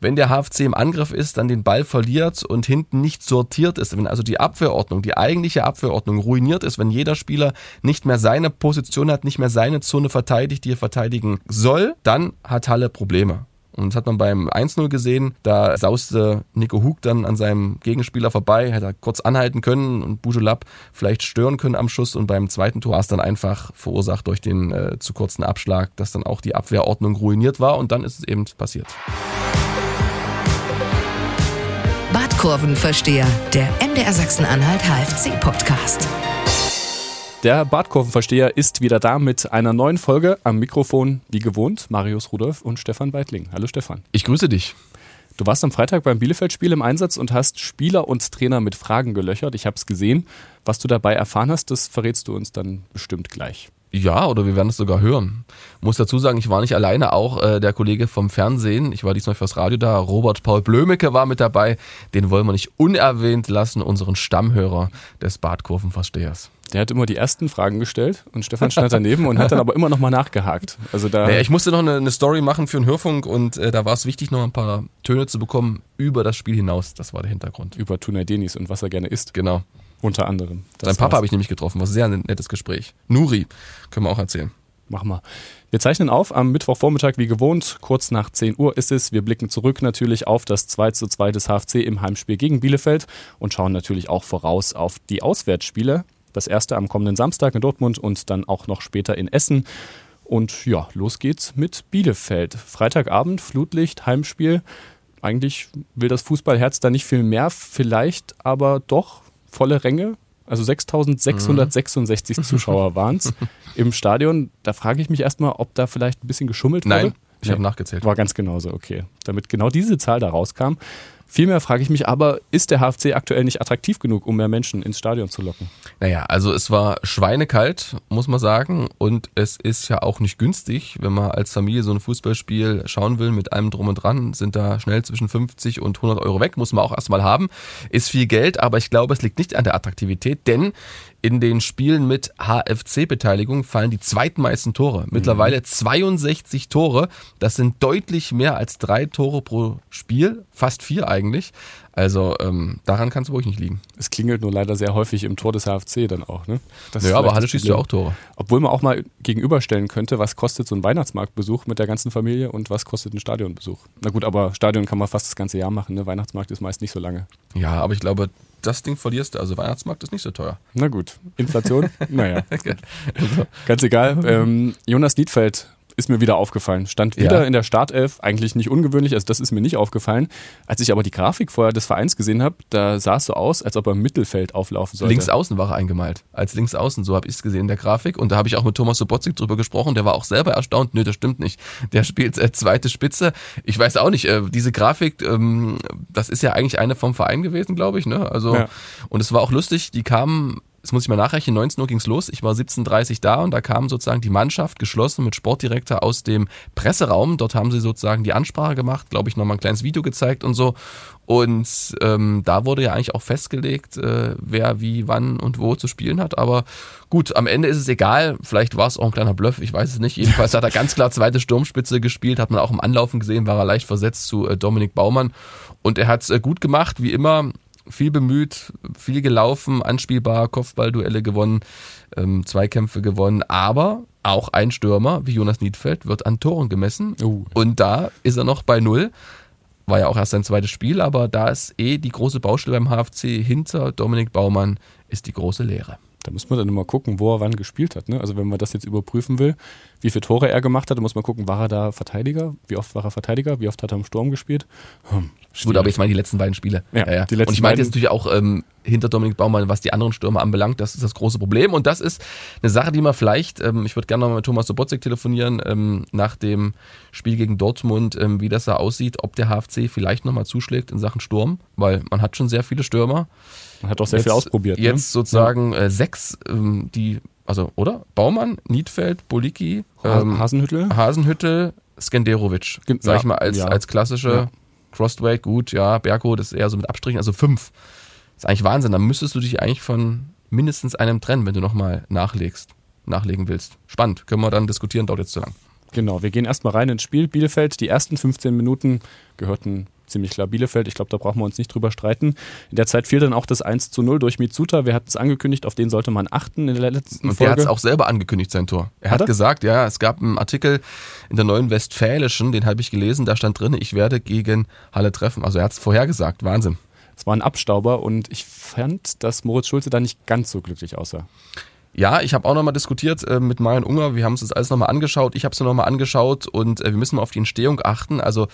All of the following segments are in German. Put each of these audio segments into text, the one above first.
Wenn der HFC im Angriff ist, dann den Ball verliert und hinten nicht sortiert ist, wenn also die Abwehrordnung, die eigentliche Abwehrordnung ruiniert ist, wenn jeder Spieler nicht mehr seine Position hat, nicht mehr seine Zone verteidigt, die er verteidigen soll, dann hat Halle Probleme. Und das hat man beim 1-0 gesehen. Da sauste Nico Hug dann an seinem Gegenspieler vorbei, hätte er kurz anhalten können und Bujelab vielleicht stören können am Schuss. Und beim zweiten Tor war es dann einfach verursacht durch den äh, zu kurzen Abschlag, dass dann auch die Abwehrordnung ruiniert war. Und dann ist es eben passiert. Badkurvenversteher, der MDR Sachsen-Anhalt HFC-Podcast. Der Badkurvenversteher ist wieder da mit einer neuen Folge am Mikrofon, wie gewohnt, Marius Rudolf und Stefan Weidling. Hallo Stefan. Ich grüße dich. Du warst am Freitag beim Bielefeld-Spiel im Einsatz und hast Spieler und Trainer mit Fragen gelöchert. Ich habe es gesehen. Was du dabei erfahren hast, das verrätst du uns dann bestimmt gleich. Ja, oder wir werden es sogar hören. Muss dazu sagen, ich war nicht alleine, auch äh, der Kollege vom Fernsehen. Ich war diesmal fürs Radio da. Robert Paul Blömecke war mit dabei. Den wollen wir nicht unerwähnt lassen, unseren Stammhörer des Badkurvenverstehers. Der hat immer die ersten Fragen gestellt und Stefan stand daneben und hat dann aber immer noch mal nachgehakt. Also da naja, ich musste noch eine, eine, Story machen für einen Hörfunk und äh, da war es wichtig, noch ein paar Töne zu bekommen über das Spiel hinaus. Das war der Hintergrund. Über Tunay Denis und was er gerne isst. Genau. Unter anderem. Sein Papa habe ich nämlich getroffen, war ein sehr nettes Gespräch. Nuri, können wir auch erzählen. Machen wir. Wir zeichnen auf am Mittwochvormittag wie gewohnt. Kurz nach 10 Uhr ist es. Wir blicken zurück natürlich auf das 2 zu 2 des HFC im Heimspiel gegen Bielefeld und schauen natürlich auch voraus auf die Auswärtsspiele. Das erste am kommenden Samstag in Dortmund und dann auch noch später in Essen. Und ja, los geht's mit Bielefeld. Freitagabend, Flutlicht, Heimspiel. Eigentlich will das Fußballherz da nicht viel mehr, vielleicht aber doch volle Ränge. Also 6666 mhm. Zuschauer waren es im Stadion. Da frage ich mich erstmal, ob da vielleicht ein bisschen geschummelt wurde. Nein, ich nee, habe nachgezählt. War ganz genauso, okay. Damit genau diese Zahl da rauskam. Vielmehr frage ich mich aber, ist der HFC aktuell nicht attraktiv genug, um mehr Menschen ins Stadion zu locken? Naja, also es war schweinekalt, muss man sagen. Und es ist ja auch nicht günstig, wenn man als Familie so ein Fußballspiel schauen will mit allem drum und dran, sind da schnell zwischen 50 und 100 Euro weg, muss man auch erstmal haben. Ist viel Geld, aber ich glaube, es liegt nicht an der Attraktivität, denn in den Spielen mit HFC-Beteiligung fallen die zweitmeisten Tore. Mittlerweile 62 Tore. Das sind deutlich mehr als drei Tore pro Spiel. Fast vier eigentlich. Also ähm, daran kann es wirklich nicht liegen. Es klingelt nur leider sehr häufig im Tor des HFC dann auch. Ne? ja, aber Halle schießt ja auch Tore. Obwohl man auch mal gegenüberstellen könnte, was kostet so ein Weihnachtsmarktbesuch mit der ganzen Familie und was kostet ein Stadionbesuch. Na gut, aber Stadion kann man fast das ganze Jahr machen. Ne? Weihnachtsmarkt ist meist nicht so lange. Ja, aber ich glaube, das Ding verlierst du. Also Weihnachtsmarkt ist nicht so teuer. Na gut. Inflation? naja. Ganz egal. Ähm, Jonas Niedfeld ist mir wieder aufgefallen. Stand wieder ja. in der Startelf, eigentlich nicht ungewöhnlich, also das ist mir nicht aufgefallen. Als ich aber die Grafik vorher des Vereins gesehen habe, da sah es so aus, als ob er im Mittelfeld auflaufen sollte. Links außen war er eingemalt, als links außen, so habe ich es gesehen in der Grafik. Und da habe ich auch mit Thomas Sobotzig drüber gesprochen, der war auch selber erstaunt. Nö, das stimmt nicht. Der spielt äh, zweite Spitze. Ich weiß auch nicht, äh, diese Grafik, ähm, das ist ja eigentlich eine vom Verein gewesen, glaube ich. Ne? Also, ja. Und es war auch lustig, die kamen Jetzt muss ich mal nachrechnen, 19 Uhr ging's los. Ich war 17.30 Uhr da und da kam sozusagen die Mannschaft geschlossen mit Sportdirektor aus dem Presseraum. Dort haben sie sozusagen die Ansprache gemacht, glaube ich, nochmal ein kleines Video gezeigt und so. Und ähm, da wurde ja eigentlich auch festgelegt, äh, wer wie, wann und wo zu spielen hat. Aber gut, am Ende ist es egal. Vielleicht war es auch ein kleiner Bluff, ich weiß es nicht. Jedenfalls hat er ganz klar zweite Sturmspitze gespielt, hat man auch im Anlaufen gesehen, war er leicht versetzt zu äh, Dominik Baumann. Und er hat es äh, gut gemacht, wie immer viel bemüht, viel gelaufen, anspielbar, Kopfballduelle gewonnen, ähm, Zweikämpfe gewonnen, aber auch ein Stürmer wie Jonas Niedfeld wird an Toren gemessen uh. und da ist er noch bei Null. War ja auch erst sein zweites Spiel, aber da ist eh die große Baustelle beim HFC hinter Dominik Baumann ist die große Lehre. Da muss man dann immer gucken, wo er wann gespielt hat. Ne? Also wenn man das jetzt überprüfen will, wie viele Tore er gemacht hat, dann muss man gucken, war er da Verteidiger? Wie oft war er Verteidiger? Wie oft hat er im Sturm gespielt? Hm, Gut, aber ich meine die letzten beiden Spiele. Ja, ja, ja. Die letzten und ich meine jetzt natürlich auch ähm, hinter Dominik Baumann, was die anderen Stürmer anbelangt, das ist das große Problem. Und das ist eine Sache, die man vielleicht, ähm, ich würde gerne noch mit Thomas Sobotzek telefonieren, ähm, nach dem Spiel gegen Dortmund, ähm, wie das da aussieht, ob der HFC vielleicht nochmal zuschlägt in Sachen Sturm, weil man hat schon sehr viele Stürmer. Man hat auch sehr jetzt, viel ausprobiert. Ne? Jetzt ne? sozusagen äh, sechs, ähm, die, also, oder? Baumann, Niedfeld, Boliki, ähm, Hasenhüttel, Hasenhüttel, Skenderovic, sag ich mal, als, ja. als klassische ja. Crossway, gut, ja, Berko, das ist eher so mit Abstrichen, also fünf. Das ist eigentlich Wahnsinn. Da müsstest du dich eigentlich von mindestens einem trennen, wenn du nochmal nachlegst, nachlegen willst. Spannend. Können wir dann diskutieren, dauert jetzt zu lang. Genau, wir gehen erstmal rein ins Spiel. Bielefeld, die ersten 15 Minuten gehörten ziemlich klar Bielefeld. Ich glaube, da brauchen wir uns nicht drüber streiten. In der Zeit fiel dann auch das 1 zu 0 durch Mitsuta. Wir hatten es angekündigt, auf den sollte man achten in der letzten Und Folge. der hat es auch selber angekündigt, sein Tor. Er Hat hat, er? gesagt, ja, es gab einen Artikel in der Neuen Westfälischen, den habe ich gelesen, da stand drin, ich werde gegen Halle treffen. Also er hat es vorhergesagt, Wahnsinn. Es war ein Abstauber und ich fand, dass Moritz Schulze da nicht ganz so glücklich aussah. Ja, ich habe auch nochmal diskutiert äh, mit Marian Unger. Wir haben uns das alles nochmal angeschaut. Ich habe es mir nochmal angeschaut und äh, wir müssen mal auf die Entstehung achten. Also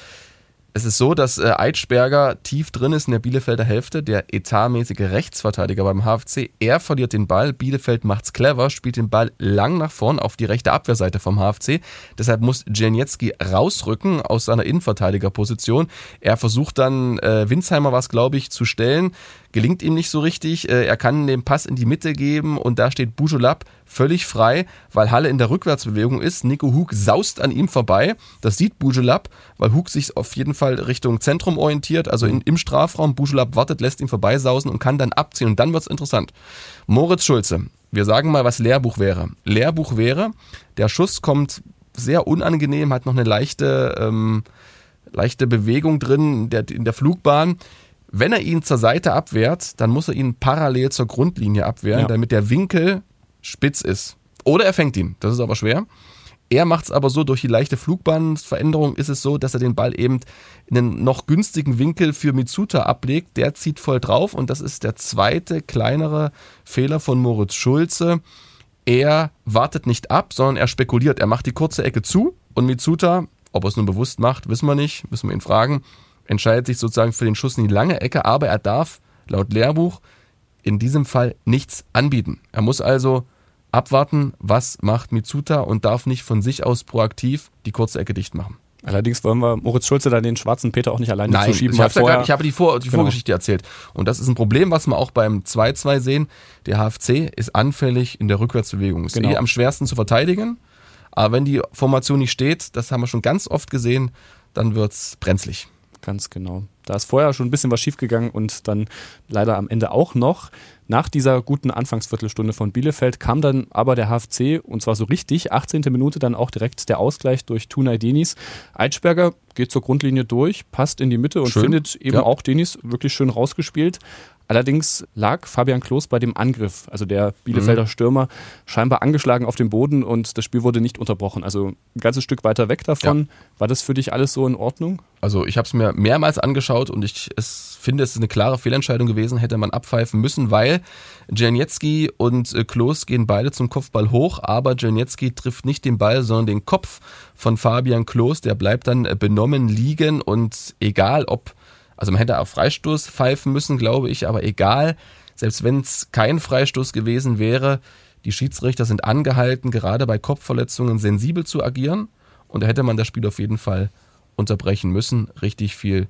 es ist so, dass äh, Eitschberger tief drin ist in der Bielefelder Hälfte, der etatmäßige Rechtsverteidiger beim HFC. Er verliert den Ball, Bielefeld macht's clever, spielt den Ball lang nach vorn auf die rechte Abwehrseite vom HFC. Deshalb muss Dzielniecki rausrücken aus seiner Innenverteidigerposition. Er versucht dann, äh, Winsheimer was glaube ich, zu stellen. Gelingt ihm nicht so richtig. Äh, er kann den Pass in die Mitte geben und da steht Bujolab völlig frei, weil Halle in der Rückwärtsbewegung ist. Nico Hug saust an ihm vorbei. Das sieht Bujolab, weil Hug sich auf jeden Fall Richtung Zentrum orientiert, also in, im Strafraum. Bujolab wartet, lässt ihn vorbeisausen und kann dann abziehen. Und dann wird's interessant. Moritz Schulze. Wir sagen mal, was Lehrbuch wäre. Lehrbuch wäre, der Schuss kommt sehr unangenehm, hat noch eine leichte, ähm, leichte Bewegung drin in der, in der Flugbahn. Wenn er ihn zur Seite abwehrt, dann muss er ihn parallel zur Grundlinie abwehren, Ja. damit der Winkel spitz ist. Oder er fängt ihn. Das ist aber schwer. Er macht es aber so, durch die leichte Flugbahnveränderung ist es so, dass er den Ball eben in einen noch günstigen Winkel für Mitsuta ablegt. Der zieht voll drauf und das ist der zweite kleinere Fehler von Moritz Schulze. Er wartet nicht ab, sondern er spekuliert. Er macht die kurze Ecke zu und Mitsuta, ob er es nun bewusst macht, wissen wir nicht, müssen wir ihn fragen, entscheidet sich sozusagen für den Schuss in die lange Ecke, aber er darf laut Lehrbuch in diesem Fall nichts anbieten. Er muss also abwarten, was macht Mitsuta und darf nicht von sich aus proaktiv die kurze Ecke dicht machen. Allerdings wollen wir Moritz Schulze da den schwarzen Peter auch nicht alleine zuschieben. ich, ja gar, ich habe die, Vor die Genau. Vorgeschichte erzählt. Und das ist ein Problem, was wir auch beim 2-2 sehen. Der HFC ist anfällig in der Rückwärtsbewegung. Ist Genau. eh am schwersten zu verteidigen. Aber wenn die Formation nicht steht, das haben wir schon ganz oft gesehen, dann wird's brenzlig. Ganz genau. Da ist vorher schon ein bisschen was schiefgegangen und dann leider am Ende auch noch. Nach dieser guten Anfangsviertelstunde von Bielefeld kam dann aber der HFC und zwar so richtig, 18. Minute dann auch direkt der Ausgleich durch Tunay Denis. Eitschberger geht zur Grundlinie durch, passt in die Mitte und Schön. findet eben Ja. auch Denis wirklich schön rausgespielt. Allerdings lag Fabian Klos bei dem Angriff, also der Bielefelder Stürmer, scheinbar angeschlagen auf dem Boden und das Spiel wurde nicht unterbrochen. Also ein ganzes Stück weiter weg davon. War das für dich alles so in Ordnung? Also ich habe es mir mehrmals angeschaut und ich es finde, es ist eine klare Fehlentscheidung gewesen, hätte man abpfeifen müssen, weil Janietzki und äh, Klos gehen beide zum Kopfball hoch, aber Janietzki trifft nicht den Ball, sondern den Kopf von Fabian Klos, der bleibt dann äh, benommen liegen und egal ob, also man hätte auf Freistoß pfeifen müssen, glaube ich, aber egal, selbst wenn es kein Freistoß gewesen wäre, die Schiedsrichter sind angehalten, gerade bei Kopfverletzungen sensibel zu agieren und da hätte man das Spiel auf jeden Fall unterbrechen müssen. Richtig viel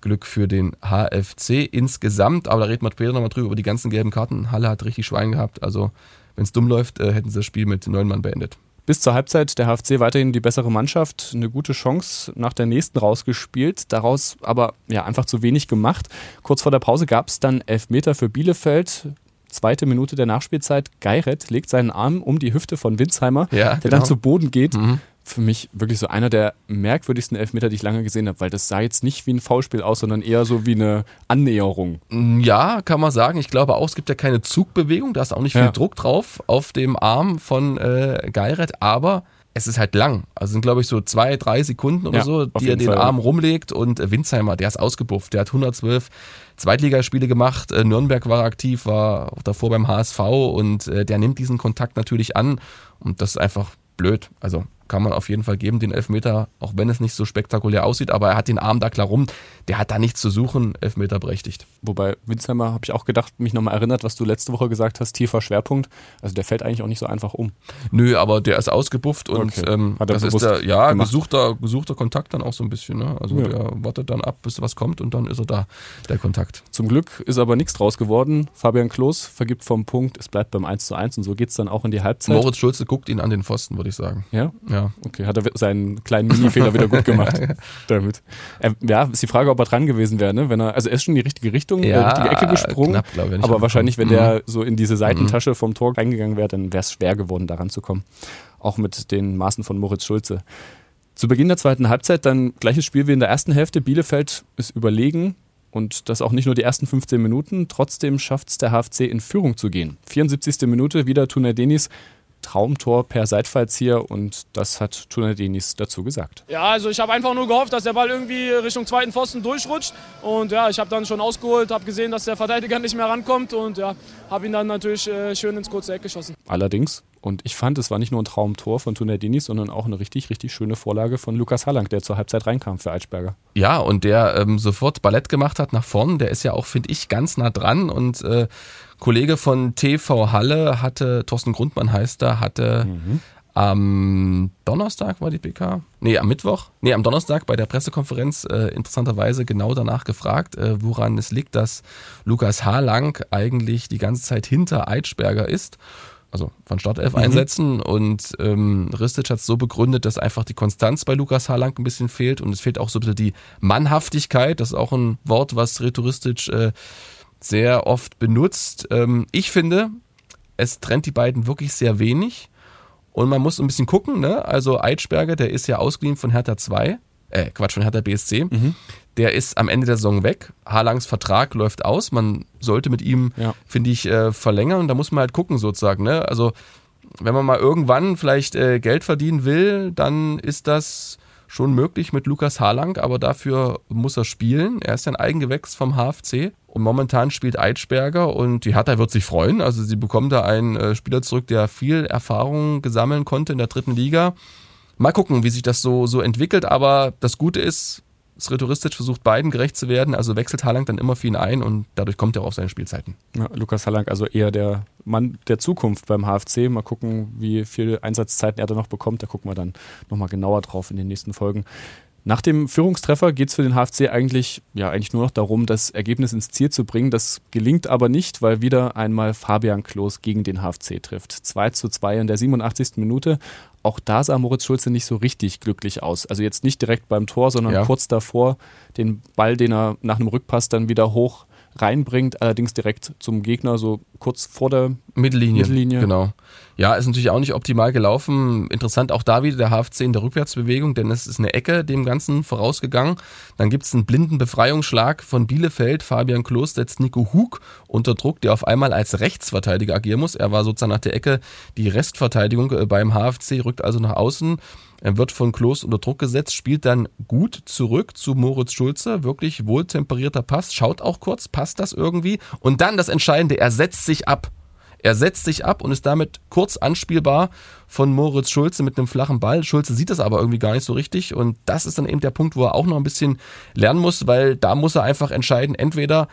Glück für den HFC insgesamt. Aber da reden wir später nochmal drüber, über die ganzen gelben Karten. Halle hat richtig Schwein gehabt. Also, wenn es dumm läuft, äh, hätten sie das Spiel mit neun Mann beendet. Bis zur Halbzeit der HFC weiterhin die bessere Mannschaft, eine gute Chance nach der nächsten rausgespielt, daraus aber ja einfach zu wenig gemacht. Kurz vor der Pause gab es dann Elfmeter für Bielefeld. Zweite Minute der Nachspielzeit. Geiret legt seinen Arm um die Hüfte von Winsheimer, Ja, der genau. dann zu Boden geht. Mhm. Für mich wirklich so einer der merkwürdigsten Elfmeter, die ich lange gesehen habe, weil das sah jetzt nicht wie ein Foulspiel aus, sondern eher so wie eine Annäherung. Ja, kann man sagen. Ich glaube auch, es gibt ja keine Zugbewegung. Da ist auch nicht viel Ja. Druck drauf auf dem Arm von äh, Geiret. Aber es ist halt lang. Also sind, glaube ich, so zwei, drei Sekunden oder Ja, so, die er den Fall. Arm rumlegt. Und äh, Winsheimer, der ist ausgebufft. Der hat 112 Zweitligaspiele gemacht. Äh, Nürnberg war aktiv, war auch davor beim HSV. Und äh, der nimmt diesen Kontakt natürlich an. Und das ist einfach blöd. Also kann man auf jeden Fall geben, den Elfmeter, auch wenn es nicht so spektakulär aussieht. Aber er hat den Arm da klar rum. Der hat da nichts zu suchen. Elfmeter berechtigt. Wobei Winsheimer, habe ich auch gedacht, mich nochmal erinnert, was du letzte Woche gesagt hast, tiefer Schwerpunkt. Also der fällt eigentlich auch nicht so einfach um. Nö, aber der ist ausgebufft und Okay. ähm, Hat das ist der, ja, gemacht. gesuchter, gesuchter Kontakt dann auch so ein bisschen. Ne? Also Ja. der wartet dann ab, bis was kommt und dann ist er da, der Kontakt. Zum Glück ist aber nichts draus geworden. Fabian Klos vergibt vom Punkt, es bleibt beim 1 zu 1 und so geht es dann auch in die Halbzeit. Moritz Schulze guckt ihn an den Pfosten, würde ich sagen. Ja, Ja. Okay, hat er seinen kleinen Mini-Fehler wieder gut gemacht damit. Ähm, ja, ist die Frage, ob aber dran gewesen wäre, ne? Wenn er, also er ist schon in die richtige Richtung, Ja, äh, richtige Ecke gesprungen. knapp, ich, aber rangekommen. wahrscheinlich, wenn Mhm. der so in diese Seitentasche vom Tor reingegangen wäre, dann wäre es schwer geworden, daran zu kommen. Auch mit den Maßen von Moritz Schulze. Zu Beginn der zweiten Halbzeit dann gleiches Spiel wie in der ersten Hälfte. Bielefeld ist überlegen und das auch nicht nur die ersten 15 Minuten. Trotzdem schafft es der HFC in Führung zu gehen. 74. Minute wieder Tunay Denis. Traumtor per Seitfallzieher und das hat Tunay Denis dazu gesagt. Ja, also ich habe einfach nur gehofft, dass der Ball irgendwie Richtung zweiten Pfosten durchrutscht. Und ja, ich habe dann schon ausgeholt, habe gesehen, dass der Verteidiger nicht mehr rankommt und ja, habe ihn dann natürlich äh, schön ins kurze Eck geschossen. Allerdings, und ich fand, es war nicht nur ein Traumtor von Tunay Denis, sondern auch eine richtig, richtig schöne Vorlage von Lukas Hallang, der zur Halbzeit reinkam für Eitschberger. Ja, und der ähm, sofort Ballett gemacht hat nach vorn, der ist ja auch, finde ich, ganz nah dran. Und äh, Kollege von TV Halle hatte, Thorsten Grundmann heißt er, hatte am Donnerstag war die PK? Nee, am Mittwoch? Nee, am Donnerstag bei der Pressekonferenz äh, interessanterweise genau danach gefragt, äh, woran es liegt, dass Lukas Harlang eigentlich die ganze Zeit hinter Eitschberger ist. Also von Startelf einsetzen und ähm, Ristic hat es so begründet, dass einfach die Konstanz bei Lukas Harlang ein bisschen fehlt und es fehlt auch so ein bisschen die Mannhaftigkeit. Das ist auch ein Wort, was Retoristic äh, sehr oft benutzt. Ähm, ich finde, es trennt die beiden wirklich sehr wenig. Und man muss ein bisschen gucken, ne? Also Eitschberger, der ist ja ausgeliehen von Hertha 2, äh, Quatsch, von Hertha BSC. Der ist am Ende der Saison weg. Harlangs Vertrag läuft aus. Man sollte mit ihm, Ja. finde ich, äh, verlängern. Und da muss man halt gucken, sozusagen, ne? Also, wenn man mal irgendwann vielleicht äh, Geld verdienen will, dann ist das schon möglich mit Lukas Harlang, aber dafür muss er spielen. Er ist ja ein Eigengewächs vom HFC und momentan spielt Eitschberger und die Hertha wird sich freuen. Also sie bekommen da einen äh, Spieler zurück, der viel Erfahrung gesammeln konnte in der dritten Liga. Mal gucken, wie sich das so, so entwickelt, aber das Gute ist, Rhetoristisch versucht beiden gerecht zu werden, also wechselt Harlang dann immer für ihn ein und dadurch kommt er auch auf seine Spielzeiten. Ja, Lukas Hallang, also eher der Mann der Zukunft beim HFC. Mal gucken, wie viel Einsatzzeiten er da noch bekommt. Da gucken wir dann nochmal genauer drauf in den nächsten Folgen. Nach dem Führungstreffer geht es für den HFC eigentlich, ja, eigentlich nur noch darum, das Ergebnis ins Ziel zu bringen. Das gelingt aber nicht, weil wieder einmal Fabian Klos gegen den HFC trifft. 2 zu 2 in der 87. Minute. Auch da sah Moritz Schulze nicht so richtig glücklich aus. Also jetzt nicht direkt beim Tor, sondern Ja. kurz davor den Ball, den er nach einem Rückpass dann wieder hoch reinbringt, allerdings direkt zum Gegner, so kurz vor der Mittellinie. Mittellinie. Genau. Ja, ist natürlich auch nicht optimal gelaufen. Interessant auch da wieder der HFC in der Rückwärtsbewegung, denn es ist eine Ecke dem Ganzen vorausgegangen. Dann gibt es einen blinden Befreiungsschlag von Bielefeld. Fabian Klos setzt Nico Hug unter Druck, der auf einmal als Rechtsverteidiger agieren muss. Er war sozusagen nach der Ecke die Restverteidigung äh, beim HFC, rückt also nach außen. Er wird von Klos unter Druck gesetzt, spielt dann gut zurück zu Moritz Schulze. Wirklich wohltemperierter Pass, schaut auch kurz, passt das irgendwie? Und dann das Entscheidende, er setzt sich ab. Er setzt sich ab und ist damit kurz anspielbar von Moritz Schulze mit einem flachen Ball. Schulze sieht das aber irgendwie gar nicht so richtig und das ist dann eben der Punkt, wo er auch noch ein bisschen lernen muss, weil da muss er einfach entscheiden, entweder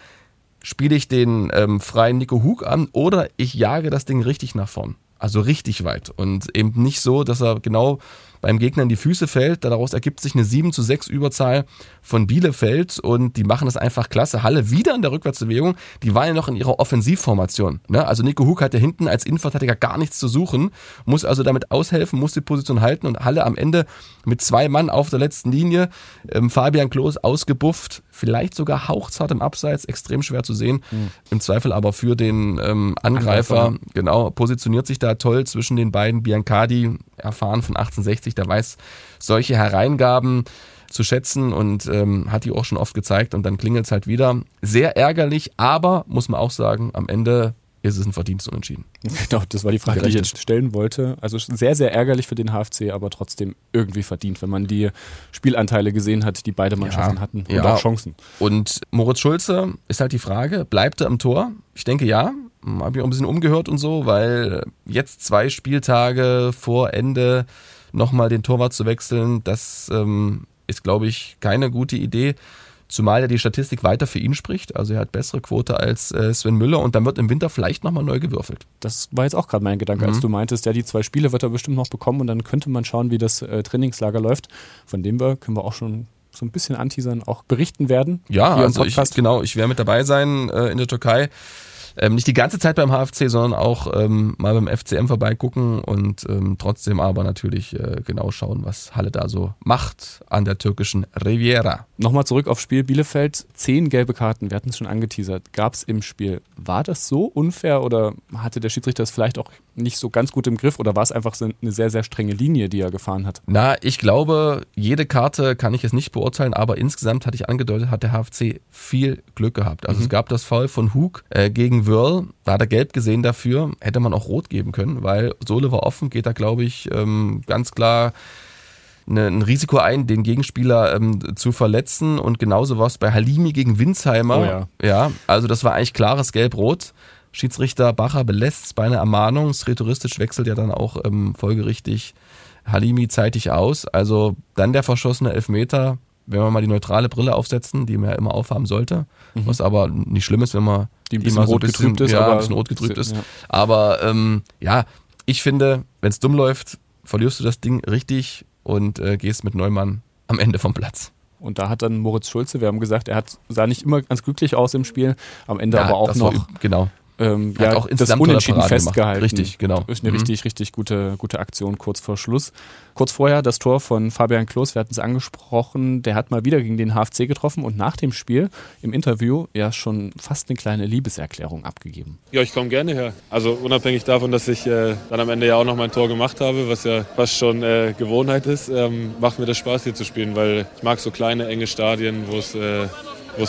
spiele ich den ähm, freien Nico Hug an oder ich jage das Ding richtig nach vorn. Also richtig weit und eben nicht so, dass er genau beim Gegner in die Füße fällt. Daraus ergibt sich eine 7 zu 6 Überzahl von Bielefeld und die machen das einfach klasse. Halle wieder in der Rückwärtsbewegung. Die waren ja noch in ihrer Offensivformation. Ne? Also Nico Hug hat ja hinten als Innenverteidiger gar nichts zu suchen, muss also damit aushelfen, muss die Position halten und Halle am Ende mit zwei Mann auf der letzten Linie. Ähm, Fabian Klos ausgebufft, vielleicht sogar hauchzart im Abseits, extrem schwer zu sehen. Im Zweifel aber für den ähm, Angreifer, Angreifer. genau, positioniert sich da toll zwischen den beiden. Biancardi, erfahren von 1860, der weiß solche Hereingaben zu schätzen und ähm, hat die auch schon oft gezeigt und dann klingelt es halt wieder. Sehr ärgerlich, aber muss man auch sagen, am Ende ist es ein verdientes Unentschieden. Genau, das war die Frage, die ich jetzt stellen wollte. Also sehr, sehr ärgerlich für den HFC, aber trotzdem irgendwie verdient, wenn man die Spielanteile gesehen hat, die beide Mannschaften Ja, hatten und ja. auch Chancen. Und Moritz Schulze ist halt die Frage, bleibt er im Tor? Ich denke ja. Habe ich auch ein bisschen umgehört und so, weil jetzt zwei Spieltage vor Ende nochmal den Torwart zu wechseln, das ähm, ist, glaube ich, keine gute Idee. Zumal ja die Statistik weiter für ihn spricht. Also er hat bessere Quote als äh, Sven Müller und dann wird im Winter vielleicht nochmal neu gewürfelt. Das war jetzt auch gerade mein Gedanke, Mhm. als du meintest, ja, die zwei Spiele wird er bestimmt noch bekommen und dann könnte man schauen, wie das äh, Trainingslager läuft. Von dem wir können wir auch schon so ein bisschen anteasern, auch berichten werden. Ja, also ich, genau, ich werde mit dabei sein äh, in der Türkei. Ähm, nicht die ganze Zeit beim HFC, sondern auch ähm, mal beim FCM vorbeigucken und ähm, trotzdem aber natürlich äh, genau schauen, was Halle da so macht an der türkischen Riviera. Nochmal zurück aufs Spiel Bielefeld. Zehn gelbe Karten, wir hatten es schon angeteasert, gab es im Spiel. War das so unfair oder hatte der Schiedsrichter es vielleicht auch nicht so ganz gut im Griff oder war es einfach so eine sehr, sehr strenge Linie, die er gefahren hat? Na, ich glaube, jede Karte kann ich jetzt nicht beurteilen, aber insgesamt hatte ich angedeutet, hat der HFC viel Glück gehabt. Also mhm. es gab das Fall von Hug äh, gegen Wörl, da hat er gelb gesehen dafür, hätte man auch rot geben können, weil Sohle war offen, geht da glaube ich ähm, ganz klar eine, ein Risiko ein, den Gegenspieler ähm, zu verletzen und genauso war es bei Halimi gegen Winsheimer. Oh ja. ja, also das war eigentlich klares Gelb-Rot. Schiedsrichter Bacher belässt es bei einer Ermahnung. Rhetoristisch wechselt ja dann auch ähm, folgerichtig Halimi zeitig aus. Also dann der verschossene Elfmeter, wenn wir mal die neutrale Brille aufsetzen, die man ja immer aufhaben sollte, mhm. was aber nicht schlimm ist, wenn man die ein bisschen rot so bisschen, getrübt ist, ja, ein bisschen rot getrübt ist. Ja. Aber ähm, ja, ich finde, wenn es dumm läuft, verlierst du das Ding richtig und äh, gehst mit Neumann am Ende vom Platz. Und da hat dann Moritz Schulze, wir haben gesagt, er hat, sah nicht immer ganz glücklich aus im Spiel, am Ende ja, aber auch noch. War, genau ähm, ja, auch das Unentschieden festgehalten. Richtig, genau. Ist eine mhm. richtig, richtig gute, gute Aktion kurz vor Schluss. Kurz vorher das Tor von Fabian Klos, wir hatten es angesprochen, der hat mal wieder gegen den HFC getroffen und nach dem Spiel im Interview ja schon fast eine kleine Liebeserklärung abgegeben. Ja, ich komme gerne her. Also unabhängig davon, dass ich äh, dann am Ende ja auch noch mein Tor gemacht habe, was ja fast schon äh, Gewohnheit ist, ähm, macht mir das Spaß hier zu spielen, weil ich mag so kleine, enge Stadien, wo es äh,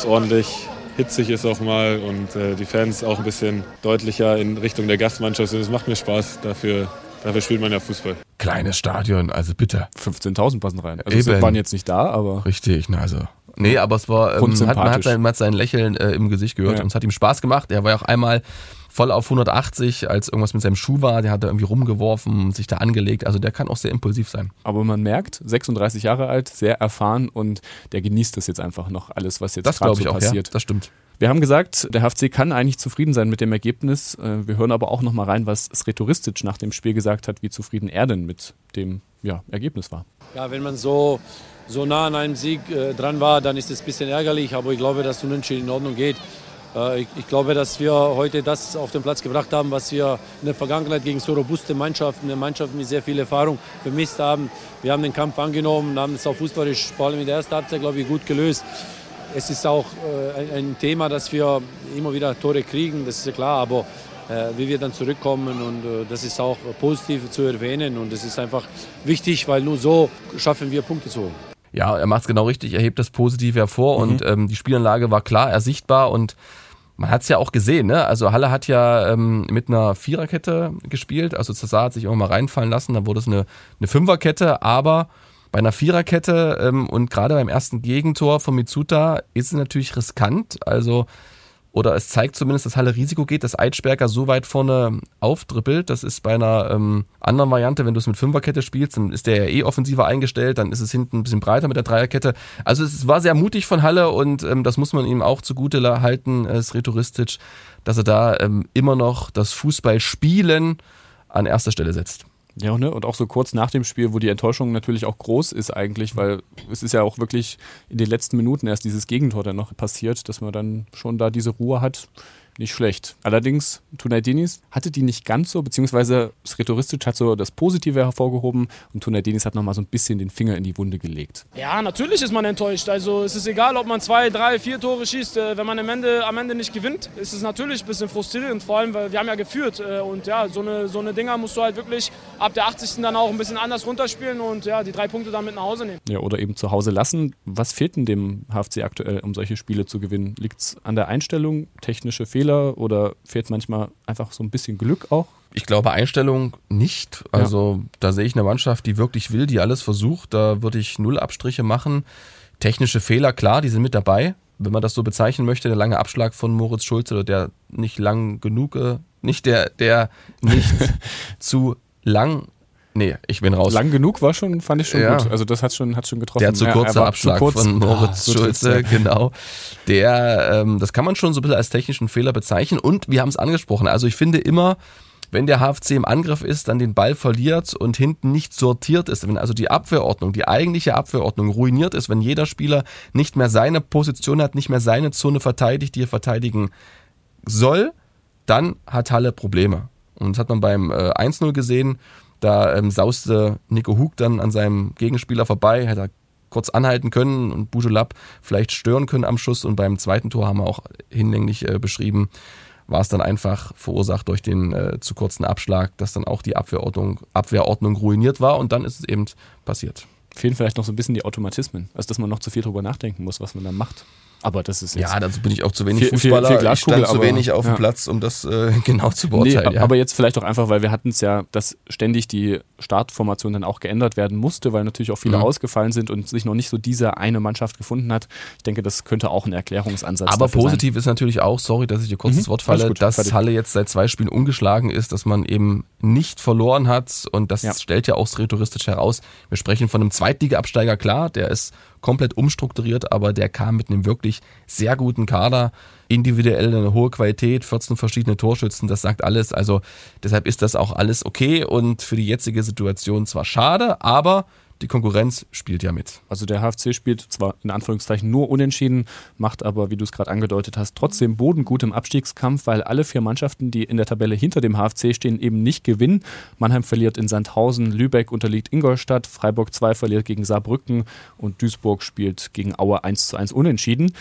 ordentlich hitzig ist auch mal und äh, die Fans auch ein bisschen deutlicher in Richtung der Gastmannschaft sind. Es macht mir Spaß. Dafür, dafür spielt man ja Fußball. Kleines Stadion, also bitte. 15.000 passen rein. Also Eben. waren jetzt nicht da, aber. Richtig, na also. Nee, aber es war, ähm, hat, man, hat sein, man hat sein Lächeln äh, im Gesicht gehört ja. und es hat ihm Spaß gemacht. Er war ja auch einmal voll auf 180, als irgendwas mit seinem Schuh war. Der hat da irgendwie rumgeworfen, sich da angelegt. Also der kann auch sehr impulsiv sein. Aber man merkt, 36 Jahre alt, sehr erfahren und der genießt das jetzt einfach noch alles, was jetzt gerade so auch, passiert. Ja, das stimmt. Wir haben gesagt, der HFC kann eigentlich zufrieden sein mit dem Ergebnis. Äh, wir hören aber auch noch mal rein, was Sretoristic nach dem Spiel gesagt hat, wie zufrieden er denn mit dem ja, Ergebnis war. Ja, wenn man so, so nah an einem Sieg äh, dran war, dann ist es ein bisschen ärgerlich, aber ich glaube, dass Unentschieden in Ordnung geht. Äh, ich, glaube, dass wir heute das auf den Platz gebracht haben, was wir in der Vergangenheit gegen so robuste Mannschaften, eine Mannschaft mit sehr viel Erfahrung vermisst haben. Wir haben den Kampf angenommen, haben es auch fußballisch vor allem in der ersten Halbzeit, glaube ich, gut gelöst. Es ist auch äh, ein, Thema, dass wir immer wieder Tore kriegen, das ist ja klar, aber äh, wie wir dann zurückkommen und das ist auch positiv zu erwähnen und es ist einfach wichtig, weil nur so schaffen wir Punkte zu holen ja, er macht es genau richtig, er hebt das Positive hervor mhm. und ähm, die Spielanlage war klar ersichtbar und man hat es ja auch gesehen, ne? Also Halle hat ja ähm, mit einer Viererkette gespielt, also Zaza hat sich immer mal reinfallen lassen, dann wurde es eine, eine Fünferkette, aber bei einer Viererkette ähm, und gerade beim ersten Gegentor von Mitsuta ist es natürlich riskant, also oder es zeigt zumindest, dass Halle Risiko geht, dass Eidsberger so weit vorne auftrippelt. Das ist bei einer ähm, anderen Variante, wenn du es mit Fünferkette spielst, dann ist der ja eh offensiver eingestellt, dann ist es hinten ein bisschen breiter mit der Dreierkette. Also es war sehr mutig von Halle und ähm, das muss man ihm auch zugute halten, äh, Sretoristic, dass er da ähm, immer noch das Fußballspielen an erster Stelle setzt. Ja, ne? und auch so kurz nach dem Spiel, wo die Enttäuschung natürlich auch groß ist eigentlich, weil es ist ja auch wirklich in den letzten Minuten erst dieses Gegentor dann noch passiert, dass man dann schon da diese Ruhe hat nicht schlecht. Allerdings, Tunaidinis hatte die nicht ganz so, beziehungsweise Sretoristic hat so das Positive hervorgehoben und Tunaidinis hat nochmal so ein bisschen den Finger in die Wunde gelegt. Ja, natürlich ist man enttäuscht. Also es ist egal, ob man zwei, drei, vier Tore schießt. Äh, wenn man am Ende, am Ende nicht gewinnt, ist es natürlich ein bisschen frustrierend. Vor allem, weil wir haben ja geführt. Äh, und ja, so eine, so eine Dinger musst du halt wirklich ab der 80. dann auch ein bisschen anders runterspielen und ja, die drei Punkte dann mit nach Hause nehmen. Ja, oder eben zu Hause lassen. Was fehlt denn dem HFC aktuell, um solche Spiele zu gewinnen? Liegt es an der Einstellung, technische Fehler? Fehler oder fehlt manchmal einfach so ein bisschen Glück auch? Ich glaube Einstellung nicht. Also ja. da sehe ich eine Mannschaft, die wirklich will, die alles versucht. Da würde ich null Abstriche machen. Technische Fehler, klar, die sind mit dabei. Wenn man das so bezeichnen möchte, der lange Abschlag von Moritz Schulze oder der nicht lang genug, äh, nicht der, der nicht zu lang Nee, ich bin raus. Lang genug war schon, fand ich schon ja. gut. Also das hat schon, hat schon getroffen. Der zu kurze ja, Abschlag kurz. von Moritz ah, Schulze, genau. Der, ähm, das kann man schon so ein bisschen als technischen Fehler bezeichnen. Und wir haben es angesprochen. Also ich finde immer, wenn der HFC im Angriff ist, dann den Ball verliert und hinten nicht sortiert ist, wenn also die Abwehrordnung, die eigentliche Abwehrordnung ruiniert ist, wenn jeder Spieler nicht mehr seine Position hat, nicht mehr seine Zone verteidigt, die er verteidigen soll, dann hat Halle Probleme. Und das hat man beim äh, 1-0 gesehen. Da ähm, sauste Nico Hug dann an seinem Gegenspieler vorbei, hätte er kurz anhalten können und Bujulab vielleicht stören können am Schuss. Und beim zweiten Tor haben wir auch hinlänglich äh, beschrieben, war es dann einfach verursacht durch den äh, zu kurzen Abschlag, dass dann auch die Abwehrordnung, Abwehrordnung ruiniert war und dann ist es eben passiert. Fehlen vielleicht noch so ein bisschen die Automatismen, also dass man noch zu viel drüber nachdenken muss, was man dann macht. Aber das ist jetzt. Ja, dazu bin ich auch zu wenig viel, Fußballer. Viel, viel ich stand zu wenig auf ja. dem Platz, um das äh, genau zu beurteilen. Nee, ja. Aber jetzt vielleicht auch einfach, weil wir hatten es ja, dass ständig die Startformation dann auch geändert werden musste, weil natürlich auch viele mhm. ausgefallen sind und sich noch nicht so diese eine Mannschaft gefunden hat. Ich denke, das könnte auch ein Erklärungsansatz Aber positiv sein. ist natürlich auch, sorry, dass ich dir kurz mhm. das Wort falle, gut, dass fertig. Halle jetzt seit zwei Spielen ungeschlagen ist, dass man eben nicht verloren hat und das ja. stellt ja auch rhetoristisch heraus. Wir sprechen von einem Zweitliga-Absteiger, klar, der ist komplett umstrukturiert, aber der kam mit einem wirklich sehr guten Kader, individuell eine hohe Qualität, 14 verschiedene Torschützen, das sagt alles. Also deshalb ist das auch alles okay und für die jetzige Situation zwar schade, aber die Konkurrenz spielt ja mit. Also der HFC spielt zwar in Anführungszeichen nur unentschieden, macht aber, wie du es gerade angedeutet hast, trotzdem Boden gut im Abstiegskampf, weil alle vier Mannschaften, die in der Tabelle hinter dem HFC stehen, eben nicht gewinnen. Mannheim verliert in Sandhausen, Lübeck unterliegt Ingolstadt, Freiburg 2 verliert gegen Saarbrücken und Duisburg spielt gegen Aue 1 zu 1 unentschieden.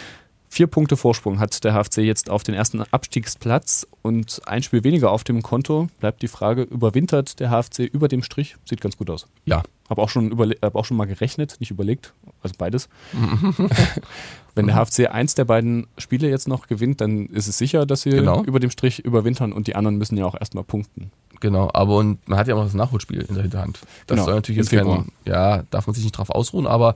Vier Punkte Vorsprung hat der HFC jetzt auf den ersten Abstiegsplatz und ein Spiel weniger auf dem Konto. Bleibt die Frage, überwintert der HFC über dem Strich? Sieht ganz gut aus. Ja. Habe auch, schon hab auch schon mal gerechnet, nicht überlegt, also beides. Wenn der HFC eins der beiden Spiele jetzt noch gewinnt, dann ist es sicher, dass sie genau. über dem Strich überwintern und die anderen müssen ja auch erstmal punkten. Genau, aber und man hat ja auch noch das Nachholspiel in der Hinterhand. Das genau, soll natürlich jetzt kein, ja, darf man sich nicht drauf ausruhen, aber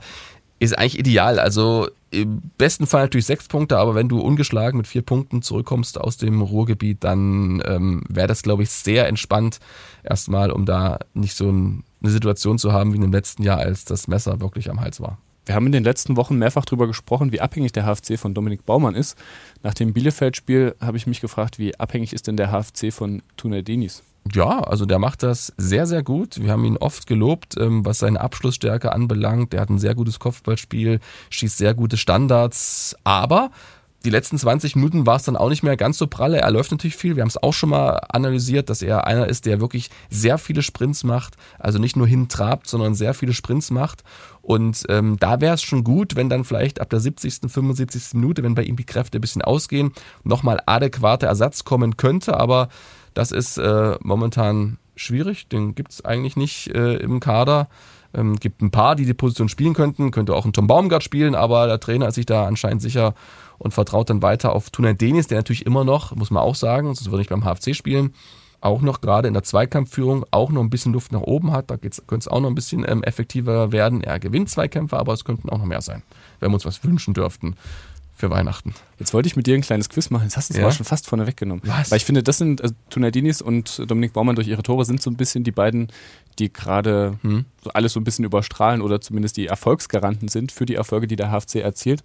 ist eigentlich ideal. Also im besten Fall natürlich sechs Punkte, aber wenn du ungeschlagen mit vier Punkten zurückkommst aus dem Ruhrgebiet, dann ähm, wäre das, glaube ich, sehr entspannt erstmal, um da nicht so ein, eine Situation zu haben wie im letzten Jahr, als das Messer wirklich am Hals war. Wir haben in den letzten Wochen mehrfach darüber gesprochen, wie abhängig der HFC von Dominik Baumann ist. Nach dem Bielefeld-Spiel habe ich mich gefragt, wie abhängig ist denn der HFC von Tuna Denis? Ja, also der macht das sehr, sehr gut. Wir haben ihn oft gelobt, ähm, was seine Abschlussstärke anbelangt. Der hat ein sehr gutes Kopfballspiel, schießt sehr gute Standards, aber die letzten 20 Minuten war es dann auch nicht mehr ganz so pralle. Er läuft natürlich viel. Wir haben es auch schon mal analysiert, dass er einer ist, der wirklich sehr viele Sprints macht. Also nicht nur hintrabt, sondern sehr viele Sprints macht. Und ähm, da wäre es schon gut, wenn dann vielleicht ab der 70., 75. Minute, wenn bei ihm die Kräfte ein bisschen ausgehen, nochmal adäquater Ersatz kommen könnte. Aber das ist äh, momentan schwierig, den gibt es eigentlich nicht äh, im Kader. Ähm, gibt ein paar, die die Position spielen könnten, könnte auch ein Tom Baumgart spielen, aber der Trainer ist sich da anscheinend sicher und vertraut dann weiter auf Tunay Denis, der natürlich immer noch, muss man auch sagen, sonst würde ich beim HFC spielen, auch noch gerade in der Zweikampfführung auch noch ein bisschen Luft nach oben hat. Da könnte es auch noch ein bisschen ähm, effektiver werden. Er gewinnt Zweikämpfe, aber es könnten auch noch mehr sein, wenn wir uns was wünschen dürften für Weihnachten. Jetzt wollte ich mit dir ein kleines Quiz machen, jetzt hast du es ja? aber schon fast vorne weggenommen. Was? Weil ich finde, das sind, also Tunadinis und Dominik Baumann durch ihre Tore sind so ein bisschen die beiden, die gerade hm. so alles so ein bisschen überstrahlen oder zumindest die Erfolgsgaranten sind für die Erfolge, die der HFC erzielt.